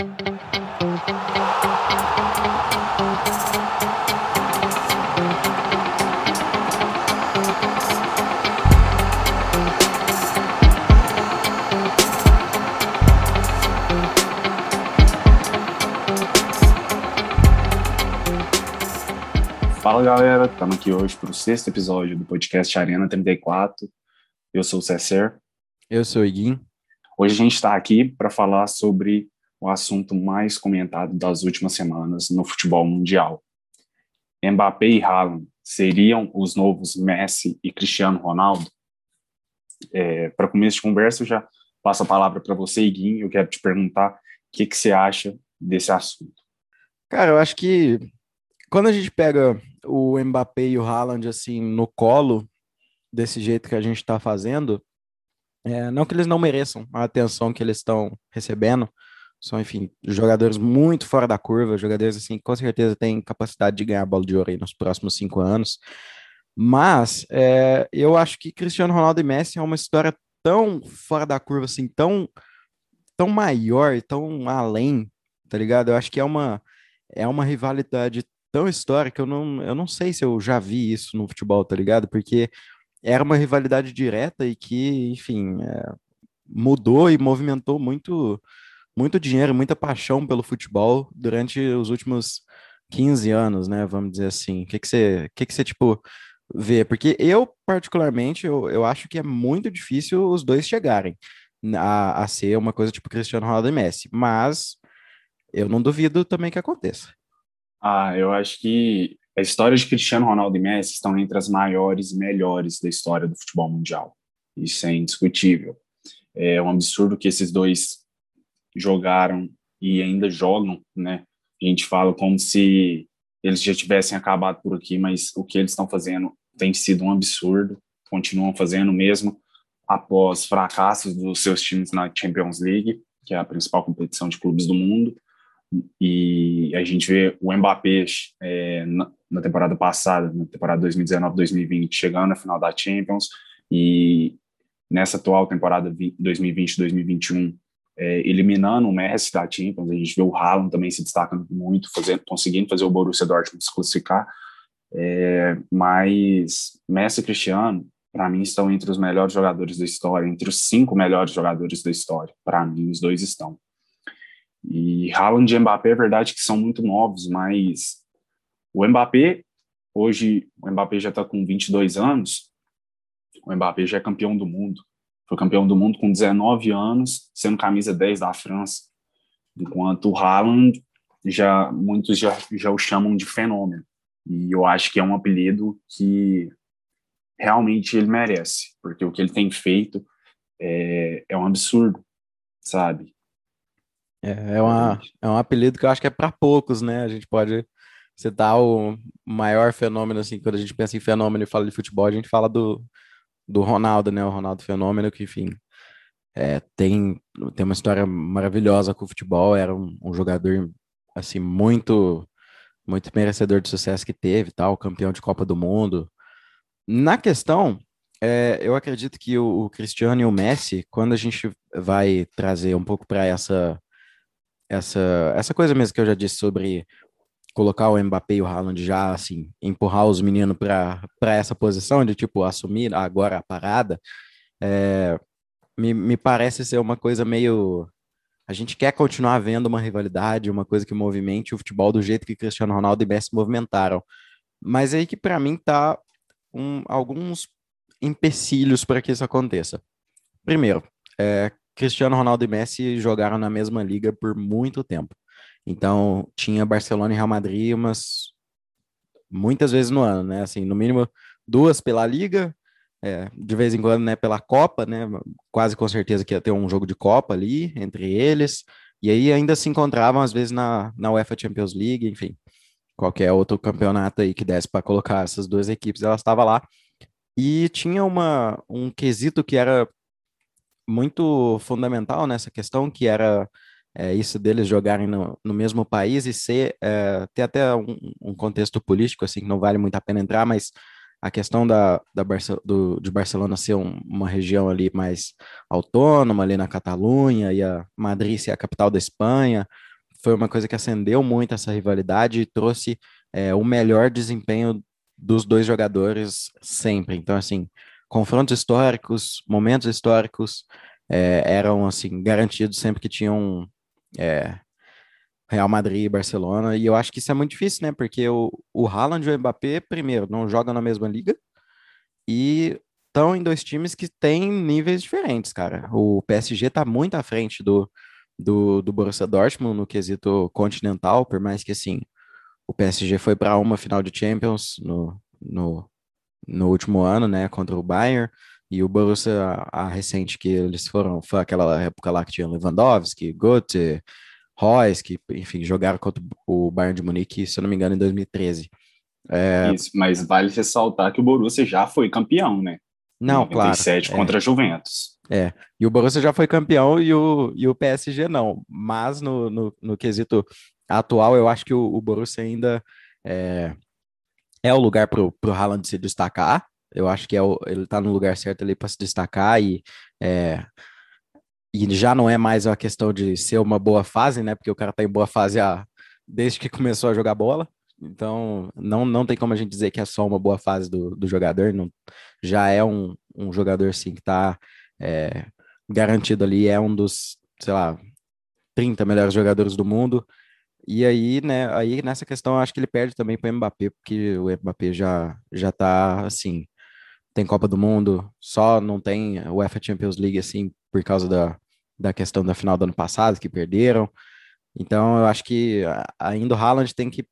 Fala galera, estamos aqui hoje para o sexto episódio do podcast Arena 34. Eu sou o Cesser. Eu sou o Iguin. Hoje a gente está aqui para falar sobre o assunto mais comentado das últimas semanas no futebol mundial. Mbappé e Haaland seriam os novos Messi e Cristiano Ronaldo? É, para começo de conversa, eu já passo a palavra para você, Iguin. Eu quero te perguntar o que, que você acha desse assunto. Cara, eu acho que quando a gente pega o Mbappé e o Haaland assim no colo, desse jeito que a gente está fazendo, é, não que eles não mereçam a atenção que eles estão recebendo, são, enfim, jogadores muito fora da curva, jogadores assim, com certeza têm capacidade de ganhar a bola de ouro aí nos próximos cinco anos. Mas é, eu acho que Cristiano Ronaldo e Messi é uma história tão fora da curva, assim, tão, tão maior, tão além, tá ligado? Eu acho que é uma, é uma rivalidade tão histórica, eu não, eu não sei se eu já vi isso no futebol, tá ligado? Porque era uma rivalidade direta e que, enfim, é, mudou e movimentou muito, muito dinheiro, muita paixão pelo futebol durante os últimos 15 anos, né? Vamos dizer assim. O que, que você, que que você, tipo, vê? Porque eu, particularmente, eu, eu acho que é muito difícil os dois chegarem a, a ser uma coisa tipo Cristiano Ronaldo e Messi, mas eu não duvido também que aconteça. Ah, eu acho que a história de Cristiano Ronaldo e Messi estão entre as maiores e melhores da história do futebol mundial. Isso é indiscutível. É um absurdo que esses dois jogaram e ainda jogam, né? A gente fala como se eles já tivessem acabado por aqui, mas o que eles estão fazendo tem sido um absurdo. Continuam fazendo mesmo após fracassos dos seus times na Champions League, que é a principal competição de clubes do mundo. E a gente vê o Mbappé é, na, temporada passada, na temporada 2019-2020, chegando na final da Champions, e nessa atual temporada 2020-2021, é, eliminando o Messi da Champions. A gente vê o Haaland também se destacando muito, fazendo, conseguindo fazer o Borussia Dortmund se classificar. É, mas Messi e Cristiano, para mim, estão entre os melhores jogadores da história, entre os cinco melhores jogadores da história. Para mim, os dois estão. E Haaland e Mbappé, é verdade que são muito novos, mas o Mbappé, hoje, o Mbappé já está com 22 anos, o Mbappé já é campeão do mundo. Foi campeão do mundo com 19 anos, sendo camisa 10 da França. Enquanto o Haaland, já, muitos já, já o chamam de fenômeno. E eu acho que é um apelido que realmente ele merece, porque o que ele tem feito é, é um absurdo, sabe? É, é, uma, é um apelido que eu acho que é para poucos, né? A gente pode citar o maior fenômeno, assim, quando a gente pensa em fenômeno e fala de futebol, a gente fala do, do Ronaldo, né? O Ronaldo Fenômeno, que, enfim, é, tem, tem uma história maravilhosa com o futebol, era um, um, jogador, assim, muito, muito merecedor de sucesso que teve, tal, campeão de Copa do Mundo. Na questão, é, eu acredito que o, o Cristiano e o Messi, quando a gente vai trazer um pouco para essa essa, essa coisa mesmo que eu já disse sobre colocar o Mbappé e o Haaland já, assim, empurrar os meninos para essa posição de, tipo, assumir agora a parada, é, me, me parece ser uma coisa meio... A gente quer continuar vendo uma rivalidade, uma coisa que movimente o futebol do jeito que Cristiano Ronaldo e Messi movimentaram. Mas é aí que, para mim, tá um, alguns empecilhos para que isso aconteça. Primeiro, é, Cristiano Ronaldo e Messi jogaram na mesma liga por muito tempo. Então, tinha Barcelona e Real Madrid umas muitas vezes no ano, né? Assim, no mínimo duas pela liga, é, de vez em quando, né, pela Copa, né? Quase com certeza que ia ter um jogo de Copa ali entre eles. E aí ainda se encontravam às vezes na, na UEFA Champions League, enfim, qualquer outro campeonato aí que desse para colocar essas duas equipes, elas estavam lá. E tinha uma, um quesito que era muito fundamental nessa questão, que era é, isso deles jogarem no, no, mesmo país e ser, é, ter até um, um, contexto político, assim, que não vale muito a pena entrar, mas a questão da, da Barce do, de Barcelona ser um, uma região ali mais autônoma, ali na Catalunha, e a Madrid ser a capital da Espanha, foi uma coisa que acendeu muito essa rivalidade e trouxe é, o melhor desempenho dos dois jogadores sempre. Então, assim, confrontos históricos, momentos históricos é, eram, assim, garantidos sempre que tinham é, Real Madrid e Barcelona. E eu acho que isso é muito difícil, né? Porque o, o Haaland e o Mbappé, primeiro, não jogam na mesma liga e estão em dois times que têm níveis diferentes, cara. O PSG tá muito à frente do, do, do Borussia Dortmund no quesito continental, por mais que, assim, o PSG foi para uma final de Champions no, no, no último ano, né, contra o Bayern, e o Borussia, a, a recente que eles foram, foi aquela época lá que tinha Lewandowski, Götze, Royce, que, enfim, jogaram contra o Bayern de Munique, se eu não me engano, em 2013. É... Isso, mas vale ressaltar que o Borussia já foi campeão, né? Não, 97 claro. contra a Juventus. É, e o Borussia já foi campeão e o, e o PSG não. Mas no, no, no quesito atual, eu acho que o, o Borussia ainda é, é o lugar para o Haaland se destacar. Eu acho que é o, ele está no lugar certo ali para se destacar e, é, e já não é mais uma questão de ser uma boa fase, né? Porque o cara está em boa fase há, desde que começou a jogar bola. Então, não, não tem como a gente dizer que é só uma boa fase do, do jogador. Não, já é um, um jogador, sim, que está é, garantido ali. É um dos, sei lá, 30 melhores jogadores do mundo. E aí, né, aí nessa questão acho que ele perde também para o Mbappé, porque o Mbappé já já tá assim, tem Copa do Mundo, só não tem o UEFA Champions League assim por causa da, da questão da final do ano passado que perderam. Então eu acho que ainda o Haaland tem que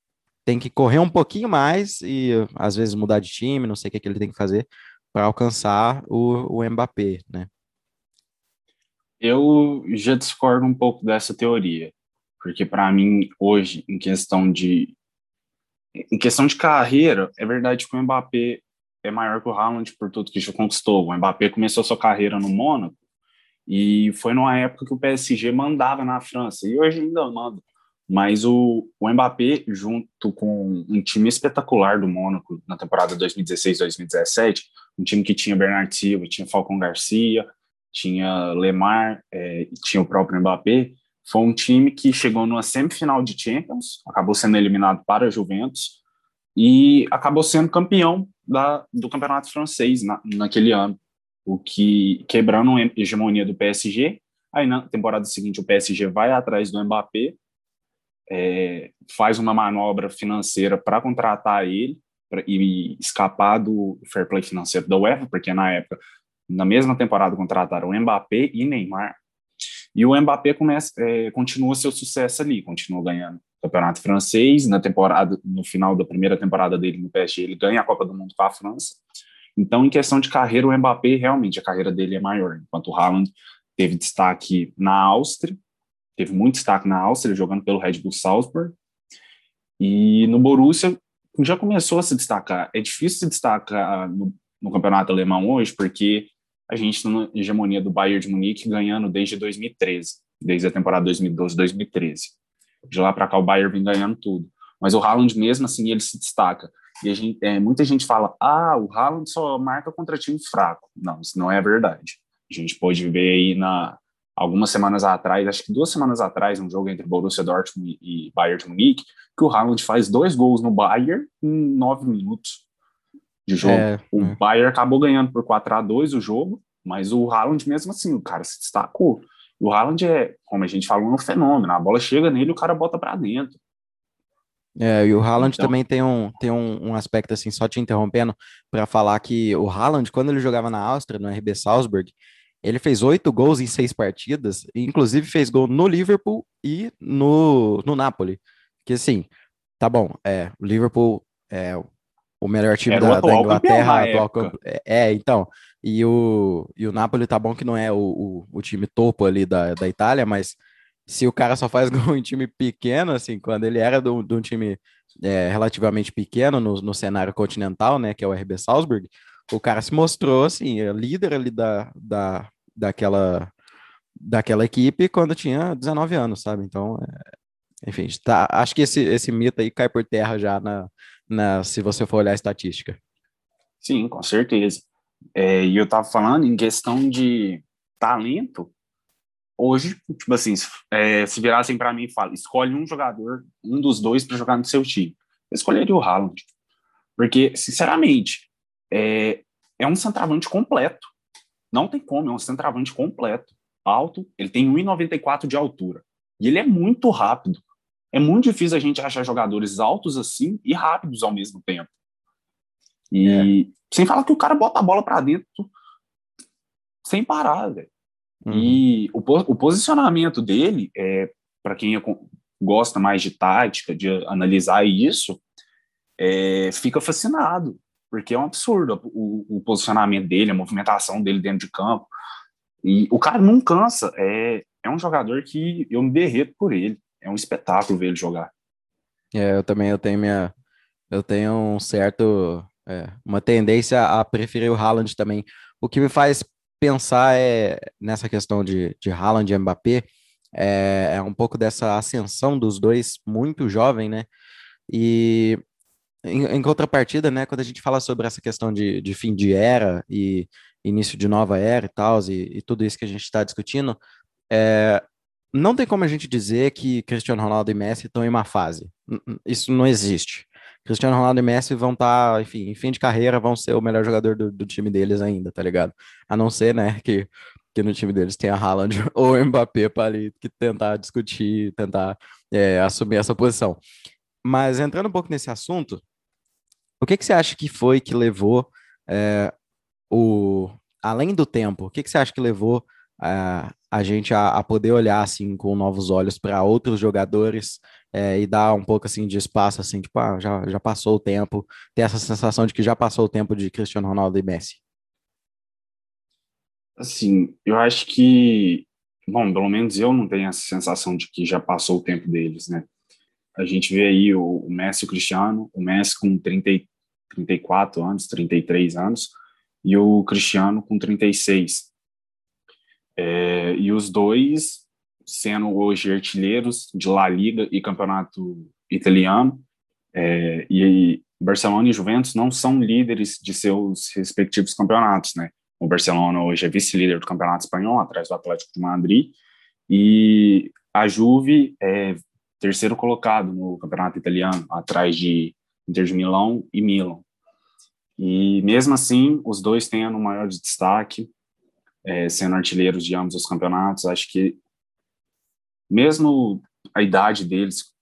tem que correr um pouquinho mais e às vezes mudar de time, não sei o que, que ele tem que fazer para alcançar o, o Mbappé, né? Eu já discordo um pouco dessa teoria. Porque para mim hoje, em questão de em questão de carreira, é verdade que o Mbappé é maior que o Haaland por tudo que já conquistou. O Mbappé começou sua carreira no Mônaco e foi numa época que o PSG mandava na França e hoje ainda manda. Mas o, o Mbappé, junto com um time espetacular do Mônaco na temporada 2016-2017, um time que tinha Bernard Silva, tinha Falcão Garcia, tinha Lemar, é, tinha o próprio Mbappé, foi um time que chegou numa semifinal de Champions, acabou sendo eliminado para a Juventus e acabou sendo campeão da, do campeonato francês na, naquele ano, o que quebrando a hegemonia do PSG. Aí na temporada seguinte o PSG vai atrás do Mbappé, é, faz uma manobra financeira para contratar ele pra, e escapar do fair play financeiro da UEFA, porque na época, na mesma temporada, contrataram Mbappé e Neymar e o Mbappé começa, é, continua seu sucesso ali, continua ganhando o campeonato francês. Na temporada, no final da primeira temporada dele no PSG, ele ganha a Copa do Mundo com a França. Então, em questão de carreira, o Mbappé realmente a carreira dele é maior, enquanto o Haaland teve destaque na Áustria, teve muito destaque na Áustria, jogando pelo Red Bull Salzburg. E no Borussia já começou a se destacar. É difícil se destacar no, no campeonato alemão hoje, porque a gente está na hegemonia do Bayern de Munique ganhando desde 2013, desde a temporada 2012-2013. De lá para cá o Bayern vem ganhando tudo. Mas o Haaland mesmo assim ele se destaca. E gente, é, muita gente fala: "Ah, o Haaland só marca contra time fraco". Não, isso não é verdade. A gente pode ver aí na algumas semanas atrás, acho que duas semanas atrás, um jogo entre Borussia Dortmund e Bayern de Munique, que o Haaland faz dois gols no Bayern em nove minutos de jogo. É, o é. Bayern acabou ganhando por 4 a 2 o jogo, mas o Haaland mesmo assim, o cara se destacou. O Haaland é, como a gente falou, um fenômeno. A bola chega nele, o cara bota para dentro. É, e o Haaland então... também tem, um, tem um, um, aspecto assim, só te interrompendo, para falar que o Haaland, quando ele jogava na Áustria, no RB Salzburg, ele fez oito gols em seis partidas, e inclusive fez gol no Liverpool e no, no Napoli. Que assim, tá bom, é, o Liverpool é o melhor time da, da, Inglaterra, atual. É, é, então. E o, e o Napoli tá bom que não é o, o, o, time topo ali da, da Itália, mas se o cara só faz gol em time pequeno, assim, quando ele era de um time é, relativamente pequeno no, no cenário continental, né, que é o RB Salzburg, o cara se mostrou, assim, líder ali da, da, daquela, daquela equipe quando tinha 19 anos, sabe? Então, é, enfim, tá, acho que esse, esse mito aí cai por terra já na, na, se você for olhar a estatística. Sim, com certeza. É, e eu estava falando em questão de talento, hoje, tipo assim, é, se virassem para mim e falam, escolhe um jogador, um dos dois para jogar no seu time. Eu escolheria o Haaland. Porque, sinceramente, é, é um centroavante completo. Não tem como, é um centroavante completo. Alto, ele tem 1,94 de altura. E ele é muito rápido. É muito difícil a gente achar jogadores altos assim e rápidos ao mesmo tempo. E é. sem falar que o cara bota a bola para dentro sem parar, velho. Uhum. E o, o, posicionamento dele, é, para quem é, gosta mais de tática, de analisar isso, é, fica fascinado, porque é um absurdo o, o, posicionamento dele, a movimentação dele dentro de campo. E o cara não cansa, é, é um jogador que eu me derreto por ele. É um espetáculo ver ele jogar. É, eu também eu tenho minha. Eu tenho um certo. É, uma tendência a preferir o Haaland também. O que me faz pensar é, nessa questão de, de Haaland e Mbappé é, é um pouco dessa ascensão dos dois muito jovem, né? E em, em, contrapartida, né, quando a gente fala sobre essa questão de, de fim de era e início de nova era e tal, e, e tudo isso que a gente está discutindo, é, não tem como a gente dizer que Cristiano Ronaldo e Messi estão em uma fase. Isso não existe. Cristiano Ronaldo e Messi vão estar, tá, enfim, em fim de carreira, vão ser o melhor jogador do, do, time deles ainda, tá ligado? A não ser, né, que, que no time deles tenha Haaland ou Mbappé para ali que tentar discutir, tentar é, assumir essa posição. Mas entrando um pouco nesse assunto, o que, que você acha que foi que levou é, o além do tempo? O que, que você acha que levou a, a gente a, a, poder olhar assim com novos olhos para outros jogadores é, e dar um pouco assim de espaço assim tipo ah, já, já passou o tempo. Ter essa sensação de que já passou o tempo de Cristiano Ronaldo e Messi. Assim eu acho que bom pelo menos eu não tenho essa sensação de que já passou o tempo deles né? A gente vê aí o, o Messi e o Cristiano o Messi com 30, 34 anos 33 anos e o Cristiano com 36 é, e os dois sendo hoje artilheiros de La Liga e campeonato italiano. É, e Barcelona e Juventus não são líderes de seus respectivos campeonatos, né? O Barcelona hoje é vice-líder do campeonato espanhol, atrás do Atlético de Madrid, e a Juve é terceiro colocado no campeonato italiano, atrás de Inter de Milão e Milan. E mesmo assim, os dois têm o maior destaque, é, sendo artilheiros de ambos os campeonatos. Acho que, mesmo a idade deles,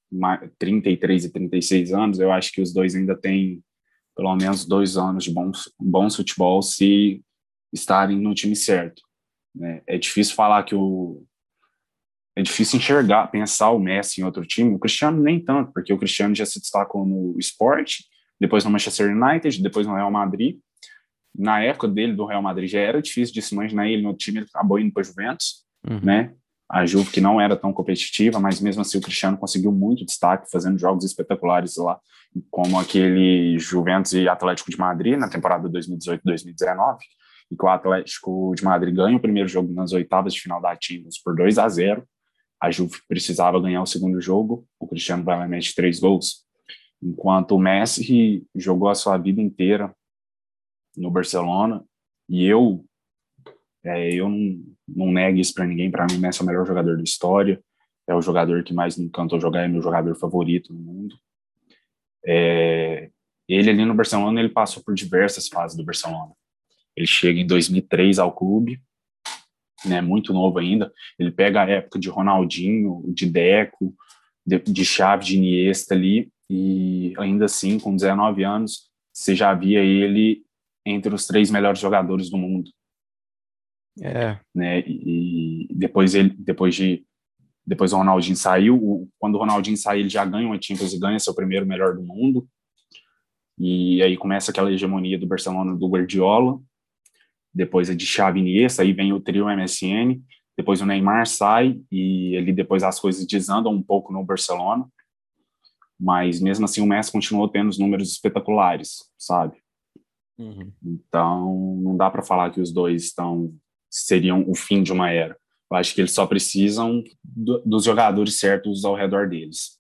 33 e 36 anos, eu acho que os dois ainda têm pelo menos dois anos de bons, bons futebol se estarem no time certo. Né? É difícil falar que o. É difícil enxergar, pensar o Messi em outro time. O Cristiano nem tanto, porque o Cristiano já se destacou no esporte, depois no Manchester United, depois no Real Madrid na época dele do Real Madrid já era difícil de se imaginar ele no time, ele acabou indo para Juventus, uhum. né? A Juve que não era tão competitiva, mas mesmo assim o Cristiano conseguiu muito destaque, fazendo jogos espetaculares lá, como aquele Juventus e Atlético de Madrid na temporada 2018-2019, e que o Atlético de Madrid ganha o primeiro jogo nas oitavas de final da Champions por 2 a 0. A Juve precisava ganhar o segundo jogo, o Cristiano vai lá mete três gols. Enquanto o Messi jogou a sua vida inteira no Barcelona e eu é, eu não, não nego isso para ninguém. Para mim, Messi é o melhor jogador da história. É o jogador que mais me encantou jogar, é meu jogador favorito no mundo. É, ele ali no Barcelona, ele passou por diversas fases do Barcelona. Ele chega em 2003 ao clube, né, muito novo ainda. Ele pega a época de Ronaldinho, de Deco, de, de Xavi, de Iniesta ali, e ainda assim, com 19 anos, você já via ele entre os três melhores jogadores do mundo. É. Né? E, depois ele, depois de depois o Ronaldinho saiu, o, quando o Ronaldinho sai, ele já ganha uma Champions e ganha seu primeiro melhor do mundo. E aí começa aquela hegemonia do Barcelona do Guardiola. Depois é de Xavi Iniesta, aí vem o trio MSN. Depois o Neymar sai e ali depois as coisas desandam um pouco no Barcelona. Mas mesmo assim o Messi continuou tendo os números espetaculares, sabe? Uhum. Então, não dá para falar que os dois estão seriam o fim de uma era. Eu acho que eles só precisam do, dos jogadores certos ao redor deles.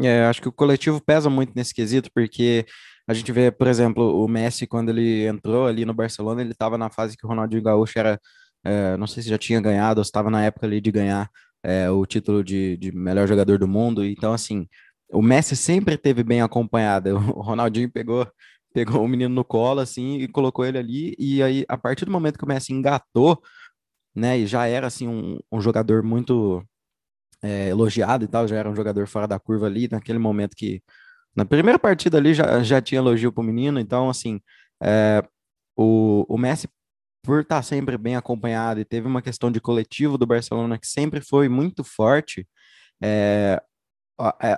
É, acho que o coletivo pesa muito nesse quesito, porque a gente vê, por exemplo, o Messi, quando ele entrou ali no Barcelona, ele estava na fase que o Ronaldinho Gaúcho era é, não sei se já tinha ganhado, ou estava na época ali de ganhar é, o título de, de melhor jogador do mundo. Então, assim, o Messi sempre teve bem acompanhado. O Ronaldinho pegou pegou o menino no colo assim e colocou ele ali e aí a partir do momento que o Messi engatou, né, e já era assim um, um jogador muito é, elogiado e tal, já era um jogador fora da curva ali naquele momento que na primeira partida ali já, já tinha elogio pro menino, então assim é, o, o Messi por estar sempre bem acompanhado e teve uma questão de coletivo do Barcelona que sempre foi muito forte, é,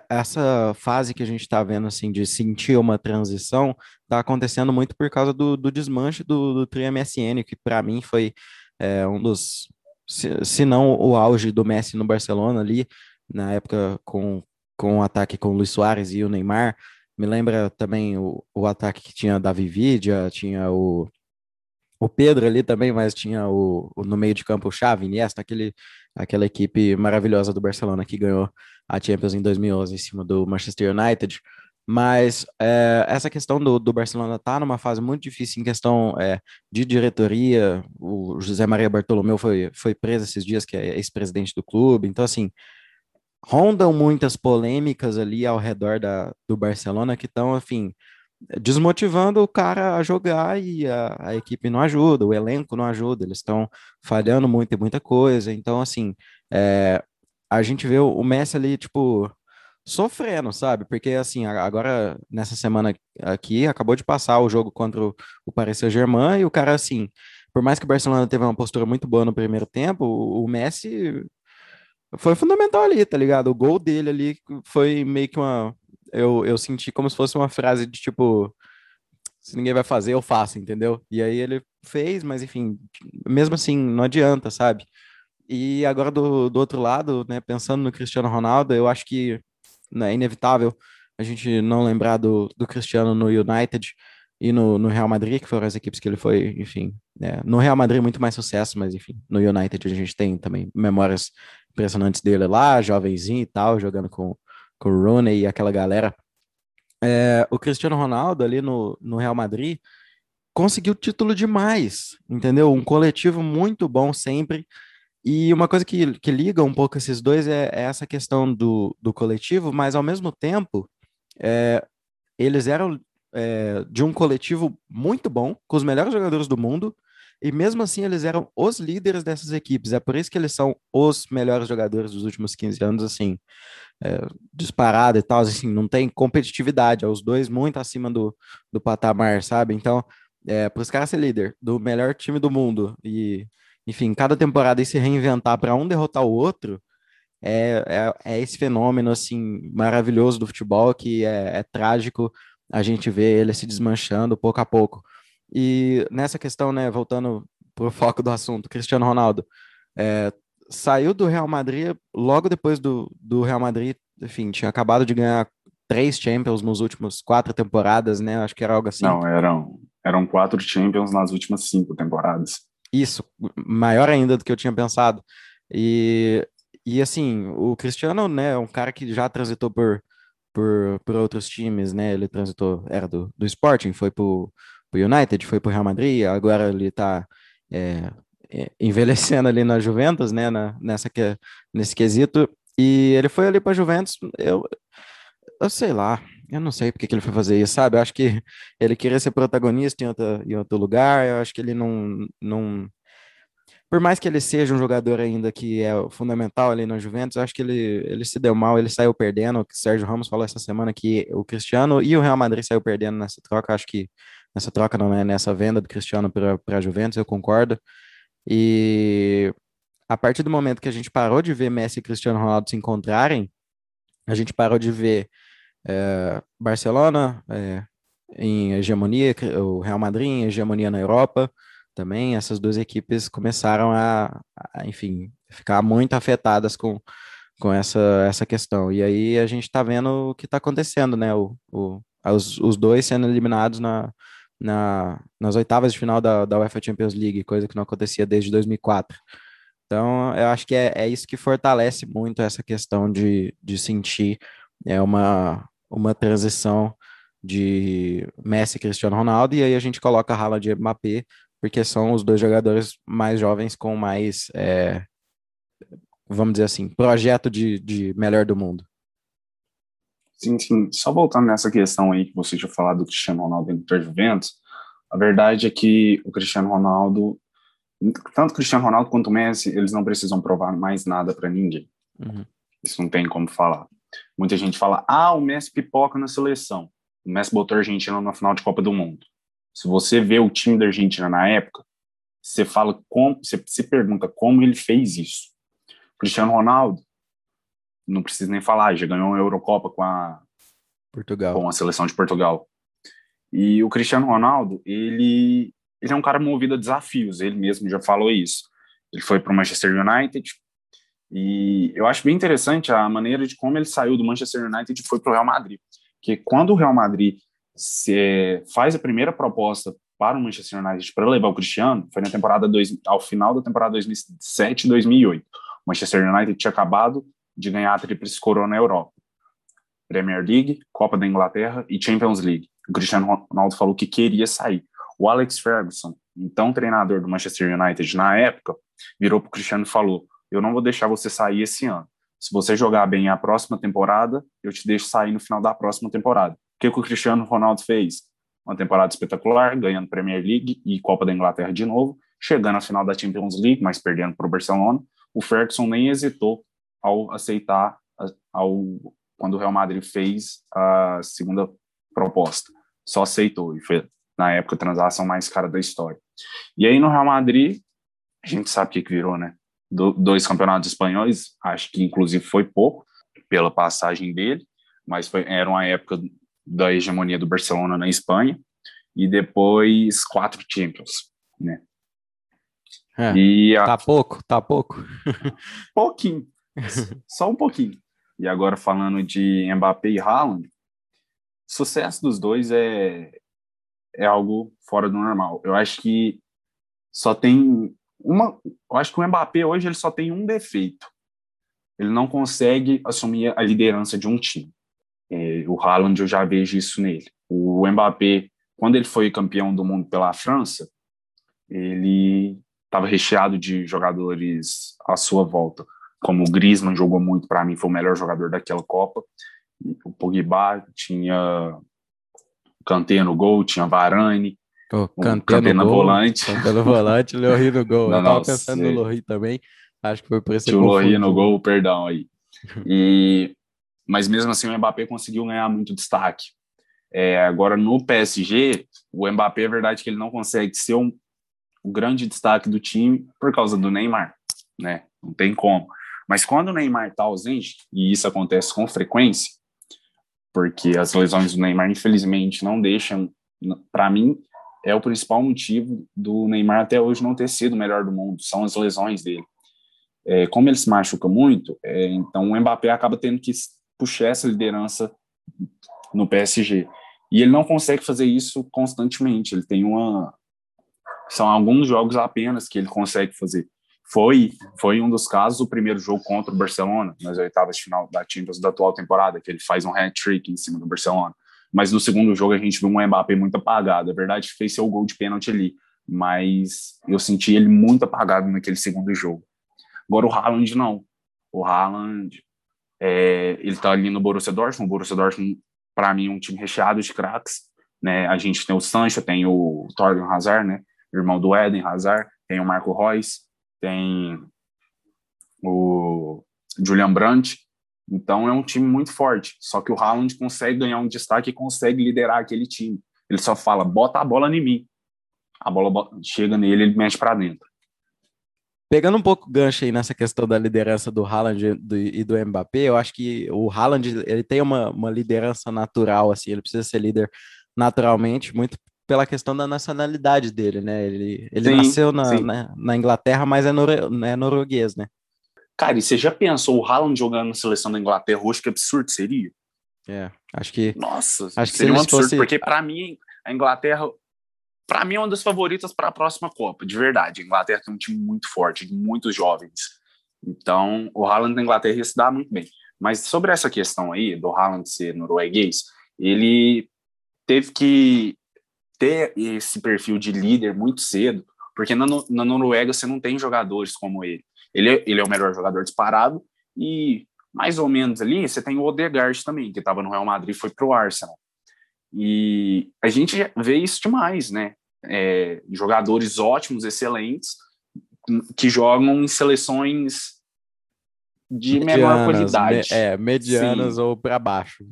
essa fase que a gente está vendo, assim, de sentir uma transição, está acontecendo muito por causa do, do desmanche do, do MSN, que para mim foi é, um dos, se, se não o auge do Messi no Barcelona ali, na época com, com o ataque com o Luiz Soares e o Neymar. Me lembra também o, o ataque que tinha Davi Vidia, tinha o, o Pedro ali também, mas tinha o, o no meio de campo o Xavi, Iniesta, aquele, aquela equipe maravilhosa do Barcelona que ganhou a Champions em 2011 em cima do Manchester United. Mas é, essa questão do, do Barcelona tá numa fase muito difícil em questão é, de diretoria. O José Maria Bartolomeu foi, foi preso esses dias, que é ex-presidente do clube. Então, assim, rondam muitas polêmicas ali ao redor da, do Barcelona que estão, enfim, desmotivando o cara a jogar e a, a, equipe não ajuda, o elenco não ajuda, eles estão falhando muito em muita coisa. Então, assim, é, a gente vê o Messi ali, tipo, sofrendo, sabe? Porque, assim, agora, nessa semana aqui, acabou de passar o jogo contra o, o Paris Saint-Germain e o cara, assim, por mais que o Barcelona teve uma postura muito boa no primeiro tempo, o, o Messi foi fundamental ali, tá ligado? O gol dele ali foi meio que uma. Eu, eu senti como se fosse uma frase de tipo. Se ninguém vai fazer, eu faço, entendeu? E aí ele fez, mas enfim, mesmo assim, não adianta, sabe? E agora do, do outro lado, né, pensando no Cristiano Ronaldo, eu acho que né, é inevitável a gente não lembrar do, do Cristiano no United e no, no Real Madrid, que foram as equipes que ele foi, enfim, né, no Real Madrid muito mais sucesso, mas enfim, no United a gente tem também memórias impressionantes dele lá, jovenzinho e tal, jogando com, com o Rooney e aquela galera. É, o Cristiano Ronaldo ali no, no Real Madrid conseguiu título demais, entendeu? Um coletivo muito bom sempre, e uma coisa que, que liga um pouco esses dois é, é essa questão do, do coletivo, mas ao mesmo tempo, é, eles eram é, de um coletivo muito bom, com os melhores jogadores do mundo, e mesmo assim eles eram os líderes dessas equipes. É por isso que eles são os melhores jogadores dos últimos 15 anos, assim, é, disparado e tal, assim, não tem competitividade, é os dois muito acima do, do patamar, sabe? Então, é, para os caras ser líder do melhor time do mundo e enfim, cada temporada e se reinventar para um derrotar o outro, é, é, é, esse fenômeno assim maravilhoso do futebol que é, é trágico a gente ver ele se desmanchando pouco a pouco. E nessa questão, né, voltando para o foco do assunto, Cristiano Ronaldo é, saiu do Real Madrid logo depois do, do Real Madrid, enfim, tinha acabado de ganhar três Champions nos últimos quatro temporadas, né? Acho que era algo assim. Não, eram, eram quatro Champions nas últimas cinco temporadas. Isso, maior ainda do que eu tinha pensado. E, e assim, o Cristiano, né, é um cara que já transitou por, por, por outros times, né? Ele transitou, era do, do Sporting, foi pro, United, foi pro Real Madrid, agora ele tá é, é, envelhecendo ali na Juventus, né, na, nessa que, nesse quesito. E ele foi ali para Juventus, eu, eu sei lá, eu não sei porque que ele foi fazer isso, sabe? Eu acho que ele queria ser protagonista em outro, em outro lugar. Eu acho que ele não, não. Por mais que ele seja um jogador ainda que é fundamental ali no Juventus, eu acho que ele, ele se deu mal, ele saiu perdendo. O Sérgio Ramos falou essa semana que o Cristiano e o Real Madrid saiu perdendo nessa troca. Acho que nessa troca não é nessa venda do Cristiano para a Juventus, eu concordo. E a partir do momento que a gente parou de ver Messi e Cristiano Ronaldo se encontrarem, a gente parou de ver é, Barcelona é, em hegemonia, o Real Madrid em hegemonia na Europa também, essas duas equipes começaram a, a enfim, ficar muito afetadas com, com essa, essa questão. E aí a gente está vendo o que está acontecendo, né? O, o, os, os dois sendo eliminados na, na, nas oitavas de final da, da UEFA Champions League, coisa que não acontecia desde 2004. Então, eu acho que é, é isso que fortalece muito essa questão de, de sentir é uma, uma transição de Messi e Cristiano Ronaldo, e aí a gente coloca a Haaland de Mbappé porque são os dois jogadores mais jovens com mais, é, vamos dizer assim, projeto de, de melhor do mundo. Sim, sim. Só voltando nessa questão aí que você tinha falado do Cristiano Ronaldo dentro do Juventus, a verdade é que o Cristiano Ronaldo, tanto o Cristiano Ronaldo quanto o Messi, eles não precisam provar mais nada para ninguém. Uhum. Isso não tem como falar. Muita gente fala, ah, o Messi pipoca na seleção. O Messi botou a Argentina na final de Copa do Mundo. Se você vê o time da Argentina na época, você fala como, você se pergunta como ele fez isso. Cristiano Ronaldo, não precisa nem falar, já ganhou uma Eurocopa com a Portugal. com a seleção de Portugal. E o Cristiano Ronaldo, ele ele é um cara movido a desafios, ele mesmo já falou isso. Ele foi para o Manchester United e eu acho bem interessante a maneira de como ele saiu do Manchester United e foi para o Real Madrid. Que quando o Real Madrid se faz a primeira proposta para o Manchester United para levar o Cristiano, foi na temporada dois, ao final da temporada 2007-2008. O Manchester United tinha acabado de ganhar a tríplice coroa na Europa. Premier League, Copa da Inglaterra e Champions League. O Cristiano Ronaldo falou que queria sair. O Alex Ferguson, então treinador do Manchester United na época, virou para o Cristiano e falou: Eu não vou deixar você sair esse ano. Se você jogar bem a próxima temporada, eu te deixo sair no final da próxima temporada. O que, que o Cristiano Ronaldo fez? Uma temporada espetacular, ganhando Premier League e Copa da Inglaterra de novo, chegando à final da Champions League, mas perdendo para o Barcelona. O Ferguson nem hesitou ao aceitar, ao, quando o Real Madrid fez a segunda proposta. Só aceitou, e foi, na época, a transação mais cara da história. E aí, no Real Madrid, a gente sabe o que, que virou, né? Do, dois campeonatos espanhóis, acho que inclusive foi pouco, pela passagem dele, mas foi, era uma época da hegemonia do Barcelona na Espanha, e depois quatro Champions, né? É, a... Tá pouco, tá pouco. Pouquinho, Só um pouquinho. E agora falando de Mbappé e Haaland, sucesso dos dois é, é algo fora do normal. Eu acho que só tem uma. Eu acho que o Mbappé hoje ele só tem um defeito. Ele não consegue assumir a liderança de um time. É, o Haaland eu já vejo isso nele. O Mbappé, quando ele foi campeão do mundo pela França, ele estava recheado de jogadores à sua volta como o Griezmann jogou muito para mim, foi o melhor jogador daquela Copa. O Pogba tinha Kanté no gol, tinha Varane, oh, Kanté, no, gol, volante. Kanté no volante, Lohri no gol. Não, Eu tava pensando sei. no Lohri também, acho que foi por esse Tinha o Lohri no gol, perdão aí. E, mas mesmo assim o Mbappé conseguiu ganhar muito destaque. É, agora no PSG, o Mbappé é verdade que ele não consegue ser um, um grande destaque do time por causa do Neymar, né? Não tem como. Mas quando o Neymar está ausente, e isso acontece com frequência, porque as lesões do Neymar, infelizmente, não deixam, para mim, é o principal motivo do Neymar até hoje não ter sido o melhor do mundo, são as lesões dele. É, como ele se machuca muito, é, então o Mbappé acaba tendo que puxar essa liderança no PSG. E ele não consegue fazer isso constantemente, ele tem uma. São alguns jogos apenas que ele consegue fazer. Foi, foi um dos casos o primeiro jogo contra o Barcelona, nas oitavas de final da Champions da atual temporada, que ele faz um hat-trick em cima do Barcelona. Mas no segundo jogo a gente viu um Mbappé muito apagado. É verdade fez seu gol de pênalti ali, mas eu senti ele muito apagado naquele segundo jogo. Agora o Haaland não. O Haaland, é, ele tá ali no Borussia Dortmund. O Borussia Dortmund, para mim, é um time recheado de craques. Né? A gente tem o Sancho, tem o Torgan Hazard, né? irmão do Eden Hazard, tem o Marco Reus, tem o Julian Brandt, então é um time muito forte. Só que o Haaland consegue ganhar um destaque e consegue liderar aquele time. Ele só fala, bota a bola em mim. A bola chega nele, ele mexe para dentro. Pegando um pouco gancho aí nessa questão da liderança do Haaland e do Mbappé, eu acho que o Haaland ele tem uma, uma liderança natural, assim, ele precisa ser líder naturalmente, muito pela questão da nacionalidade dele, né? Ele, ele sim, nasceu na, na, na, Inglaterra, mas é, nor, é norueguês, né? Cara, e você já pensou o Haaland jogando na seleção da Inglaterra hoje? Que absurdo seria? É, acho que. Nossa, acho que seria um absurdo, fosse... porque para mim, a Inglaterra. Para mim, é uma das favoritas para a próxima Copa, de verdade. A Inglaterra tem um time muito forte, de muitos jovens. Então, o Haaland na Inglaterra ia se dar muito bem. Mas sobre essa questão aí, do Haaland ser norueguês, ele teve que ter esse perfil de líder muito cedo, porque na, na Noruega você não tem jogadores como ele. Ele, é, ele é o melhor jogador disparado e mais ou menos ali você tem o Odegaard também, que estava no Real Madrid e foi para o Arsenal. E a gente vê isso demais, né? É, jogadores ótimos, excelentes, que jogam em seleções de medianas, menor qualidade. Me, é, medianas Sim. ou para baixo.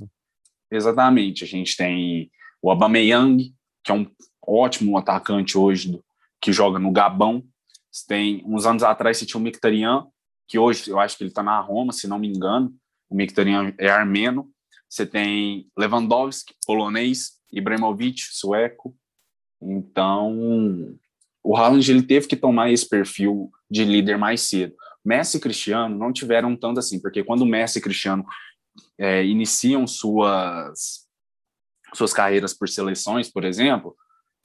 Exatamente. A gente tem o Aubameyang, que é um ótimo atacante hoje, que joga no Gabão. Tem uns anos atrás você tinha o Mkhitaryan, que hoje eu acho que ele está na Roma, se não me engano. O Mkhitaryan é armeno. Você tem Lewandowski, polonês, Ibrahimovic, sueco. Então, o Haaland ele teve que tomar esse perfil de líder mais cedo. Messi e Cristiano não tiveram tanto assim, porque quando Messi e Cristiano é, iniciam suas suas carreiras por seleções, por exemplo,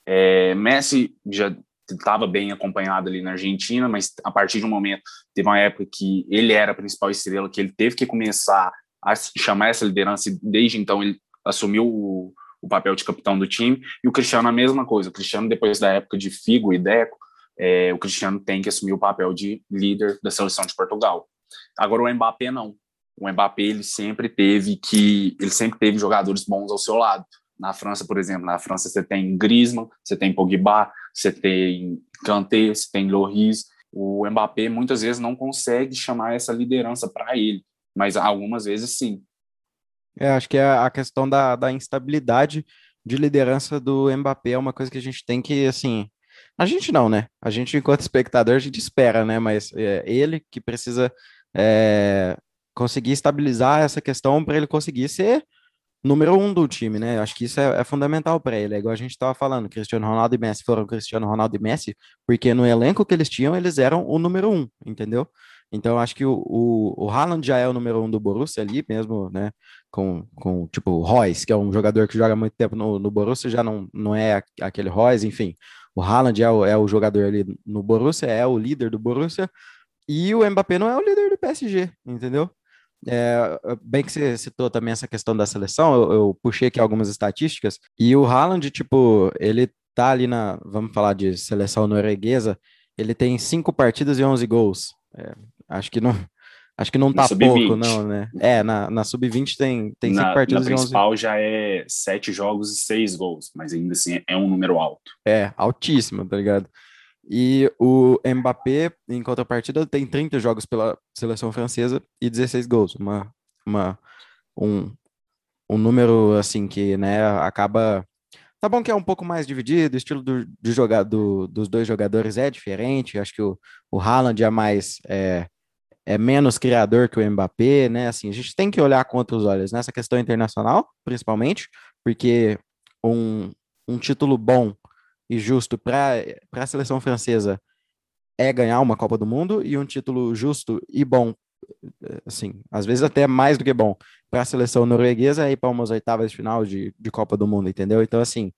é, Messi já estava bem acompanhado ali na Argentina, mas a partir de um momento teve uma época que ele era a principal estrela, que ele teve que começar a chamar essa liderança e desde então ele assumiu o, o papel de capitão do time, e o Cristiano a mesma coisa. O Cristiano, depois da época de Figo e Deco, é, o Cristiano tem que assumir o papel de líder da seleção de Portugal. Agora o Mbappé não. O Mbappé ele sempre teve que ele sempre teve jogadores bons ao seu lado. Na França, por exemplo, na França você tem Griezmann, você tem Pogba, você tem Kanté, você tem Loris. O Mbappé muitas vezes não consegue chamar essa liderança para ele, mas algumas vezes sim. É, acho que é a questão da, da instabilidade de liderança do Mbappé é uma coisa que a gente tem que, assim, a gente não, né? A gente, enquanto espectador, a gente espera, né? Mas é ele que precisa é, conseguir estabilizar essa questão para ele conseguir ser número um do time, né? Acho que isso é, é fundamental para ele. É igual a gente estava falando, Cristiano Ronaldo e Messi foram Cristiano Ronaldo e Messi, porque no elenco que eles tinham, eles eram o número um, entendeu? Então, acho que o, o, o Haaland já é o número um do Borussia ali, mesmo, né? Com, com tipo, o Royce, que é um jogador que joga muito tempo no, no Borussia, já não, não é aquele Royce, enfim. O Haaland é o, é o jogador ali no Borussia, é o líder do Borussia, e o Mbappé não é o líder do PSG, entendeu? É, bem que você citou também essa questão da seleção, eu, eu, puxei aqui algumas estatísticas, e o Haaland, tipo, ele tá ali na, vamos falar de seleção norueguesa, ele tem cinco partidas e 11 gols. É, Acho que não, acho que não tá pouco, não, né? É, na, na sub-20 tem, tem na, cinco partidas na principal já é sete jogos e seis gols, mas ainda assim é um número alto. É, altíssimo, tá ligado? E o Mbappé, em contrapartida, tem 30 jogos pela seleção francesa e 16 gols. Uma, uma, um, um número, assim, que, né, acaba... Tá bom que é um pouco mais dividido, o estilo do, de jogar, do, dos dois jogadores é diferente. Acho que o, o Haaland é mais... É, é menos criador que o Mbappé, né? Assim, a gente tem que olhar com outros olhos nessa questão internacional, principalmente, porque um, um título bom e justo para a seleção francesa é ganhar uma Copa do Mundo e um título justo e bom, assim, às vezes até mais do que bom, para a seleção norueguesa é ir para umas oitavas de final de, de Copa do Mundo, entendeu? Então, assim,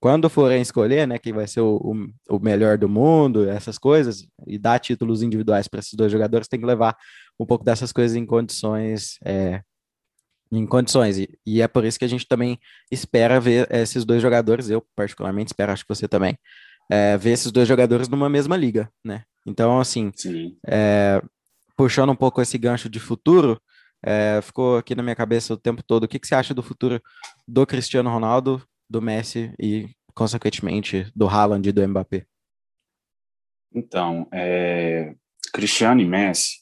quando forem escolher, né, quem vai ser o, o, melhor do mundo, essas coisas, e dar títulos individuais para esses dois jogadores, tem que levar um pouco dessas coisas em condições, é, em condições, e, e, é por isso que a gente também espera ver esses dois jogadores, eu particularmente espero, acho que você também, é, ver esses dois jogadores numa mesma liga, né? Então, assim, é, puxando um pouco esse gancho de futuro, é, ficou aqui na minha cabeça o tempo todo, o que, que você acha do futuro do Cristiano Ronaldo do Messi e, consequentemente, do Haaland e do Mbappé? Então, é, Cristiano e Messi,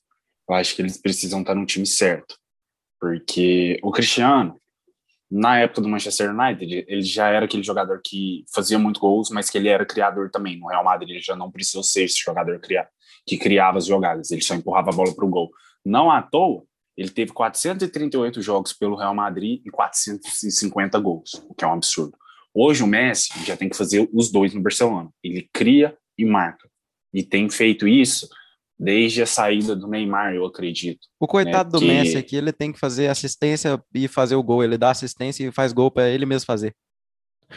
eu acho que eles precisam estar no time certo. Porque o Cristiano, na época do Manchester United, ele já era aquele jogador que fazia muito gols, mas que ele era criador também. No Real Madrid, ele já não precisou ser esse jogador que criava as jogadas, ele só empurrava a bola para o gol. Não à toa, ele teve 438 jogos pelo Real Madrid e 450 gols, o que é um absurdo. Hoje o Messi já tem que fazer os dois no Barcelona. Ele cria e marca. E tem feito isso desde a saída do Neymar, eu acredito. O coitado né? do que... Messi aqui, ele tem que fazer assistência e fazer o gol. Ele dá assistência e faz gol para ele mesmo fazer.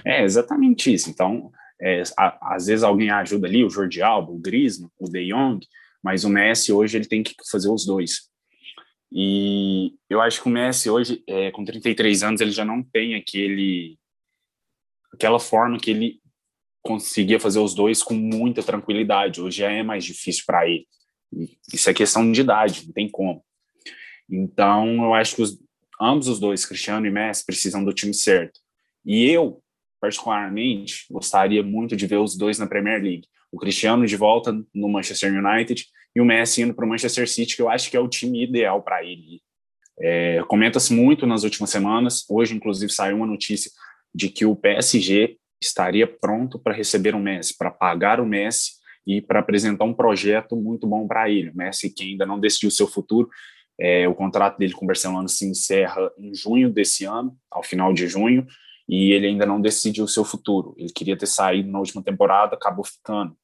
É exatamente isso. Então, é, a, às vezes alguém ajuda ali, o Jordi Alba, o Griezmann, o De Jong, mas o Messi hoje ele tem que fazer os dois. E eu acho que o Messi hoje, é, com 33 anos, ele já não tem aquele aquela forma que ele conseguia fazer os dois com muita tranquilidade. Hoje já é mais difícil para ele. Isso é questão de idade, não tem como. Então, eu acho que os, ambos os dois, Cristiano e Messi, precisam do time certo. E eu, particularmente, gostaria muito de ver os dois na Premier League. O Cristiano de volta no Manchester United e o Messi indo para o Manchester City, que eu acho que é o time ideal para ele. É, Comenta-se muito nas últimas semanas. Hoje, inclusive, saiu uma notícia de que o PSG estaria pronto para receber o Messi, para pagar o Messi e para apresentar um projeto muito bom para ele. O Messi, que ainda não decidiu seu futuro, é, o contrato dele com o Barcelona se encerra em junho desse ano, ao final de junho, e ele ainda não decidiu o seu futuro. Ele queria ter saído na última temporada, acabou ficando.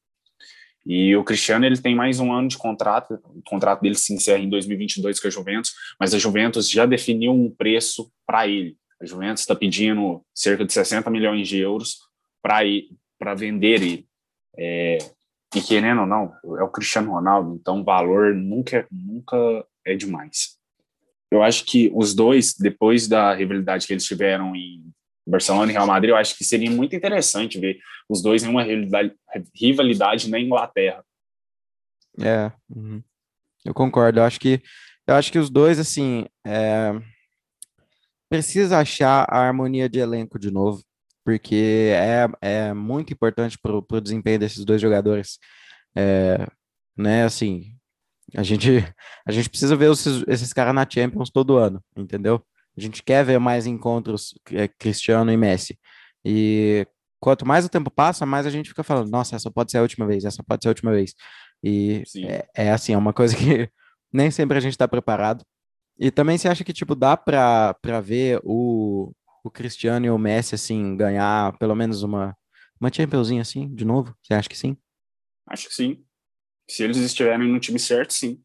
E o Cristiano ele tem mais um ano de contrato, o contrato dele se encerra em 2022 com a Juventus, mas a Juventus já definiu um preço para ele. A Juventus está pedindo cerca de 60 milhões de euros para vender ele. É, e querendo ou não, é o Cristiano Ronaldo, então valor nunca, nunca é demais. Eu acho que os dois, depois da rivalidade que eles tiveram em Barcelona e Real Madrid, eu acho que seria muito interessante ver os dois em uma rivalidade, rivalidade na Inglaterra. É, uhum. eu concordo. Eu acho que eu acho que os dois, assim, é, precisa achar a harmonia de elenco de novo, porque é, é muito importante para o desempenho desses dois jogadores. É, né, assim, a gente, a gente precisa ver esses, esses caras na Champions todo ano, entendeu? A gente quer ver mais encontros é, Cristiano e Messi. E quanto mais o tempo passa, mais a gente fica falando, nossa, essa pode ser a última vez, essa pode ser a última vez. E é, é, assim, é uma coisa que nem sempre a gente está preparado. E também você acha que, tipo, dá para ver o, o Cristiano e o Messi, assim, ganhar pelo menos uma, uma Championzinha, assim, de novo? Você acha que sim? Acho que sim. Se eles estiverem no time certo, sim.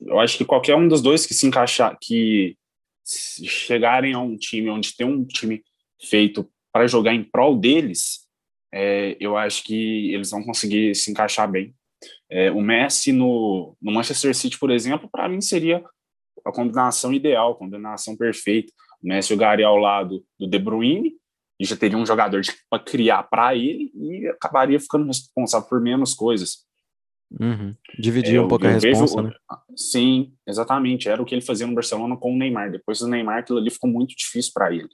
Eu acho que qualquer um dos dois que se encaixar, que chegarem a um time onde tem um time feito para jogar em prol deles, é, eu acho que eles vão conseguir se encaixar bem. É, o Messi no, no Manchester City, por exemplo, para mim seria a combinação ideal, a combinação perfeita. O Messi jogaria ao lado do De Bruyne e já teria um jogador para criar para ele e acabaria ficando responsável por menos coisas. Uhum. Dividir é, um pouco a resposta, vejo, né? Sim, exatamente. Era o que ele fazia no Barcelona com o Neymar. Depois do Neymar, aquilo ali ficou muito difícil para ele.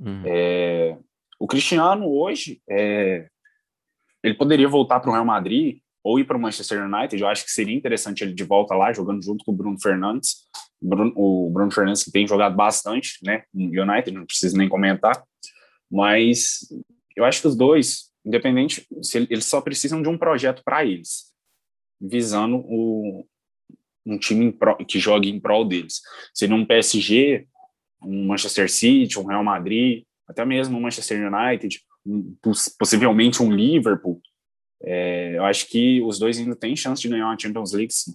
Uhum. É, o Cristiano hoje, é, ele poderia voltar para o Real Madrid ou ir para o Manchester United. Eu acho que seria interessante ele de volta lá, jogando junto com o Bruno Fernandes. Bruno, o Bruno Fernandes que tem jogado bastante, né? No United, não preciso nem comentar. Mas eu acho que os dois, independente, eles só precisam de um projeto para eles visando o, um time pro, que jogue em prol deles. Seria um PSG, um Manchester City, um Real Madrid, até mesmo um Manchester United, um, possivelmente um Liverpool. É, eu acho que os dois ainda têm chance de ganhar uma Champions League, sim.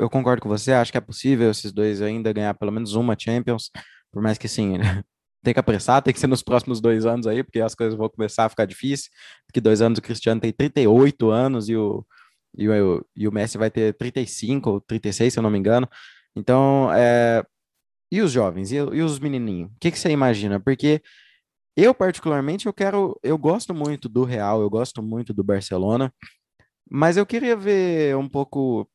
Eu concordo com você, acho que é possível esses dois ainda ganhar pelo menos uma Champions, por mais que sim, tem que apressar, tem que ser nos próximos dois anos aí, porque as coisas vão começar a ficar difíceis, porque dois anos o Cristiano tem 38 anos e o, e o, e o Messi vai ter 35 ou 36, se eu não me engano. Então, é... e os jovens? E, e os menininhos? O que, que você imagina? Porque eu, particularmente, eu quero... Eu gosto muito do Real, eu gosto muito do Barcelona, mas eu queria ver um pouco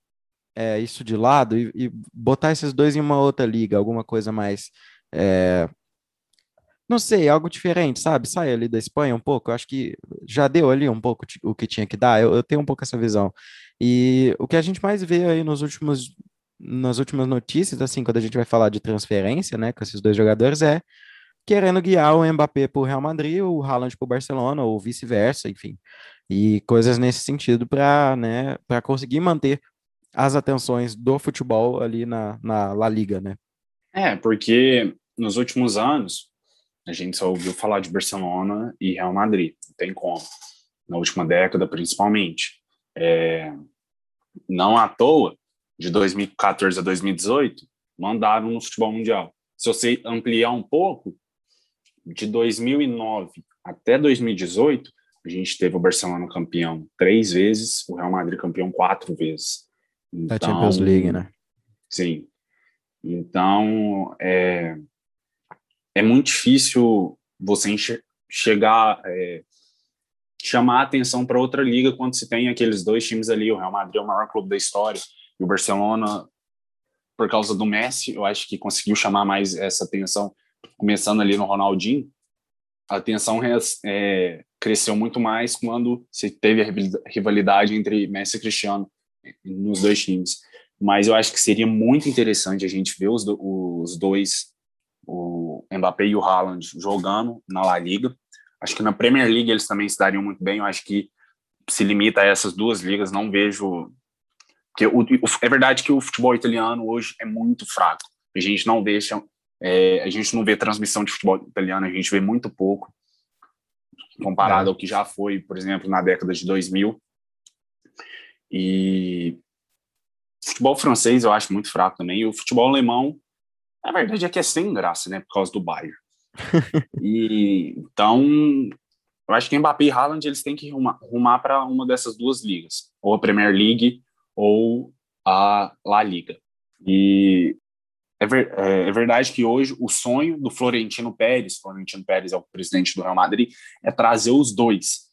é, isso de lado e, e, botar esses dois em uma outra liga, alguma coisa mais... É, não sei, algo diferente, sabe? Sai ali da Espanha um pouco. Eu acho que já deu ali um pouco o que tinha que dar. Eu, eu, tenho um pouco essa visão. E o que a gente mais vê aí nos últimos, nas últimas notícias, assim, quando a gente vai falar de transferência, né, com esses dois jogadores, é querendo guiar o Mbappé para o Real Madrid, o Haaland para o Barcelona, ou vice-versa, enfim. E coisas nesse sentido para né, para conseguir manter as atenções do futebol ali na, na La Liga, né? É, porque nos últimos anos a gente só ouviu falar de Barcelona e Real Madrid, não tem como. Na última década, principalmente. É, não à toa, de 2014 a 2018, mandaram no futebol mundial. Se você ampliar um pouco, de 2009 até 2018, a gente teve o Barcelona campeão três vezes, o Real Madrid campeão quatro vezes. Então, da Champions League, né? Sim. Então, é, é muito difícil você chegar, é, chamar a atenção para outra liga quando se tem aqueles dois times ali. O Real Madrid é o maior clube da história e o Barcelona, por causa do Messi, eu acho que conseguiu chamar mais essa atenção, começando ali no Ronaldinho. A atenção é, cresceu muito mais quando se teve a rivalidade entre Messi e Cristiano nos dois times. Mas eu acho que seria muito interessante a gente ver os, os dois, o Mbappé e o Haaland, jogando na La Liga. Acho que na Premier League eles também se dariam muito bem. Eu acho que se limita a essas duas ligas. Não vejo. Porque o, é verdade que o futebol italiano hoje é muito fraco. A gente não deixa. É, a gente não vê transmissão de futebol italiano, a gente vê muito pouco comparado é. ao que já foi, por exemplo, na década de 2000. E futebol francês eu acho muito fraco também. E o futebol alemão, a verdade é que é sem graça, né? Por causa do Bayern. e então, eu acho que Mbappé e Haaland eles têm que rumar, rumar para uma dessas duas ligas, ou a Premier League ou a La Liga. E é, ver, é, é, verdade que hoje o sonho do Florentino Pérez, Florentino Pérez é o presidente do Real Madrid, é trazer os dois.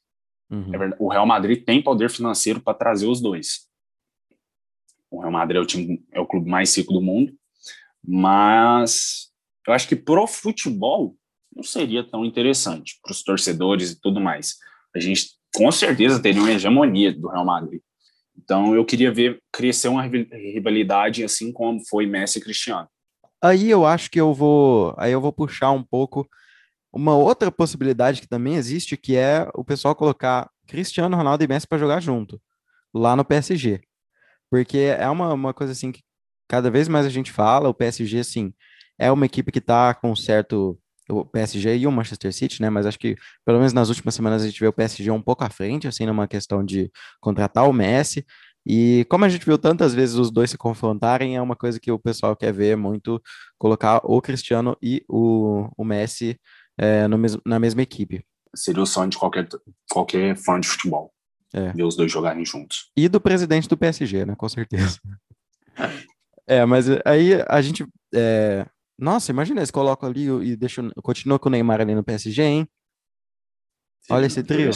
Uhum. É o Real Madrid tem poder financeiro para trazer os dois. O Real Madrid é o, time, é o clube mais rico do mundo, mas eu acho que pro futebol não seria tão interessante para os torcedores e tudo mais. A gente com certeza teria uma hegemonia do Real Madrid. Então eu queria ver crescer uma rivalidade assim como foi Messi e Cristiano. Aí eu acho que eu vou, aí eu vou puxar um pouco uma outra possibilidade que também existe, que é o pessoal colocar Cristiano Ronaldo e Messi para jogar junto, lá no PSG. Porque é uma, uma coisa assim que cada vez mais a gente fala, o PSG, assim, é uma equipe que está com certo. O PSG e o Manchester City, né? Mas acho que, pelo menos nas últimas semanas, a gente vê o PSG um pouco à frente, assim, numa questão de contratar o Messi. E como a gente viu tantas vezes os dois se confrontarem, é uma coisa que o pessoal quer ver muito, colocar o Cristiano e o, o Messi é, mes na mesma equipe. Seria o sonho de qualquer, qualquer fã de futebol. É. Ver os dois jogarem juntos. E do presidente do PSG, né? Com certeza. é, mas aí a gente. É... Nossa, imagina, eles colocam ali e deixam, continua com o Neymar ali no PSG, hein? Sim, Olha esse trio.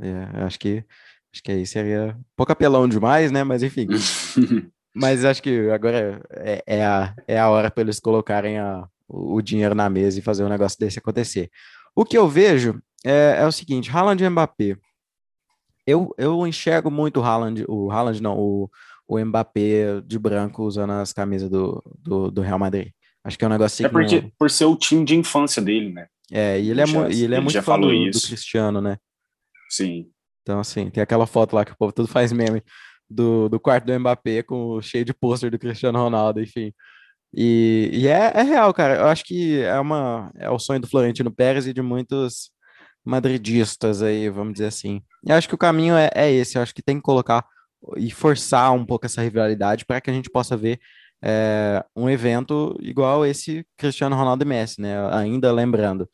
É, acho que acho que aí seria um pouco apelão demais, né? Mas enfim. mas acho que agora é, é, a, é a hora para eles colocarem a, o dinheiro na mesa e fazer um negócio desse acontecer. O que eu vejo é, é o seguinte: Haaland e Mbappé eu, eu enxergo muito o Haaland, o Haaland não, o, o Mbappé de branco usando as camisas do, do, do Real Madrid. Acho que é um negócio É porque, não... por ser o time de infância dele, né? É, e ele, é, já, ele é muito fã do, do, Cristiano, né? Sim. Então, assim, tem aquela foto lá que o povo tudo faz meme do, do quarto do Mbappé com cheio de pôster do Cristiano Ronaldo, enfim. E, e é, é, real, cara. Eu acho que é, uma, é o sonho do Florentino Pérez e de muitos madridistas aí, vamos dizer assim. Eu acho que o caminho é, é esse, eu acho que tem que colocar e forçar um pouco essa rivalidade para que a gente possa ver é, um evento igual esse Cristiano Ronaldo e Messi, né? Ainda lembrando,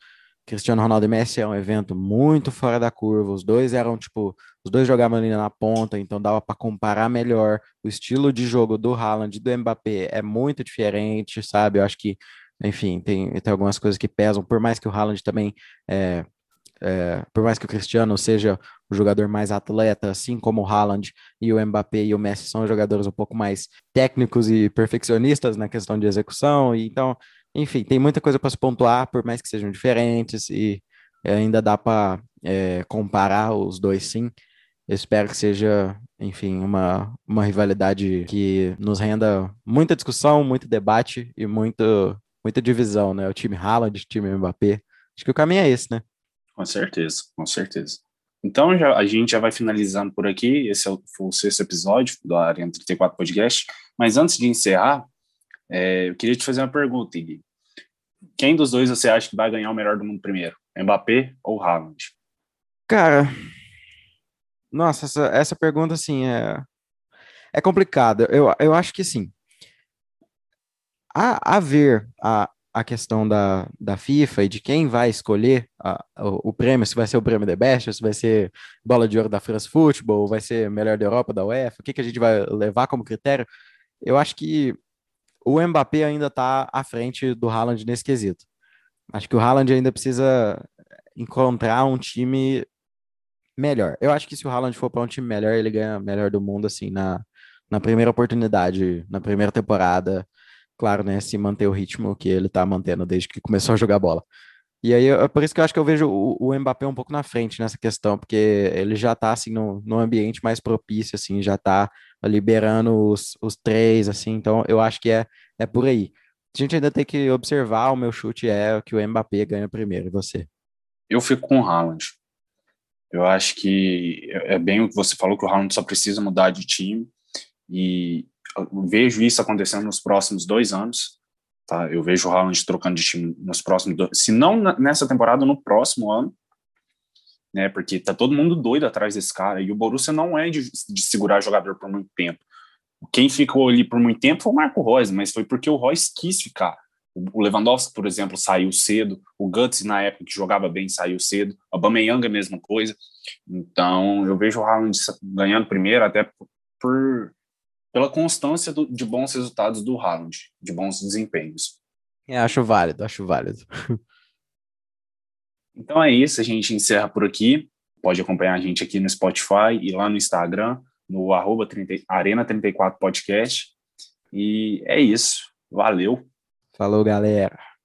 Cristiano Ronaldo e Messi é um evento muito fora da curva. Os dois eram tipo, os dois jogavam ali na ponta, então dava para comparar melhor. O estilo de jogo do Haaland e do Mbappé é muito diferente, sabe? Eu acho que, enfim, tem, tem algumas coisas que pesam, por mais que o Haaland também é, é, por mais que o Cristiano seja o jogador mais atleta, assim como o Haaland e o Mbappé e o Messi são jogadores um pouco mais técnicos e perfeccionistas na questão de execução, e então, enfim, tem muita coisa para se pontuar, por mais que sejam diferentes, e ainda dá para é, comparar os dois sim. Eu espero que seja, enfim, uma, uma rivalidade que nos renda muita discussão, muito debate e muito, muita divisão, né? O time Haaland, o time Mbappé. Acho que o caminho é esse, né? Com certeza, com certeza. Então, já, a gente já vai finalizando por aqui. Esse é o, foi o sexto episódio do Arena 34 Podcast. Mas antes de encerrar, é, eu queria te fazer uma pergunta, Igui. Quem dos dois você acha que vai ganhar o melhor do mundo primeiro? Mbappé ou Haaland? Cara, nossa, essa, essa pergunta, assim, é, é complicada. Eu, eu acho que, assim, a, a ver a, a questão da, da FIFA e de quem vai escolher a, o, o, prêmio, se vai ser o prêmio The Best, se vai ser bola de ouro da France Football, vai ser melhor da Europa, da UEFA, o que, que a gente vai levar como critério, eu acho que o Mbappé ainda está à frente do Haaland nesse quesito. Acho que o Haaland ainda precisa encontrar um time melhor. Eu acho que se o Haaland for para um time melhor, ele ganha melhor do mundo, assim, na, na primeira oportunidade, na primeira temporada. Claro, né? Se manter o ritmo que ele tá mantendo desde que começou a jogar bola. E aí, é por isso que eu acho que eu vejo o, Mbappé um pouco na frente nessa questão, porque ele já tá, assim, no, no ambiente mais propício, assim, já tá liberando os, os três, assim, então eu acho que é, é por aí. A gente ainda tem que observar, o meu chute é que o Mbappé ganha primeiro, e você? Eu fico com o Haaland. Eu acho que é, é bem o que você falou, que o Haaland só precisa mudar de time, e vejo isso acontecendo nos próximos dois anos, Tá? Eu vejo o Haaland trocando de time nos próximos, se não nessa temporada, no próximo ano, né? Porque tá todo mundo doido atrás desse cara e o Borussia não é de, de segurar jogador por muito tempo. Quem ficou ali por muito tempo foi o Marco Reus, mas foi porque o Reus quis ficar. O Lewandowski, por exemplo, saiu cedo. O Guts, na época que jogava bem, saiu cedo. O Aubameyang, a mesma coisa. Então, eu vejo o Haaland ganhando primeiro, até por pela constância do, de bons resultados do Haaland, de bons desempenhos. É, acho válido, acho válido. Então é isso, a gente encerra por aqui. Pode acompanhar a gente aqui no Spotify e lá no Instagram, no arroba 30, Arena34 Podcast. E é isso. Valeu. Falou, galera.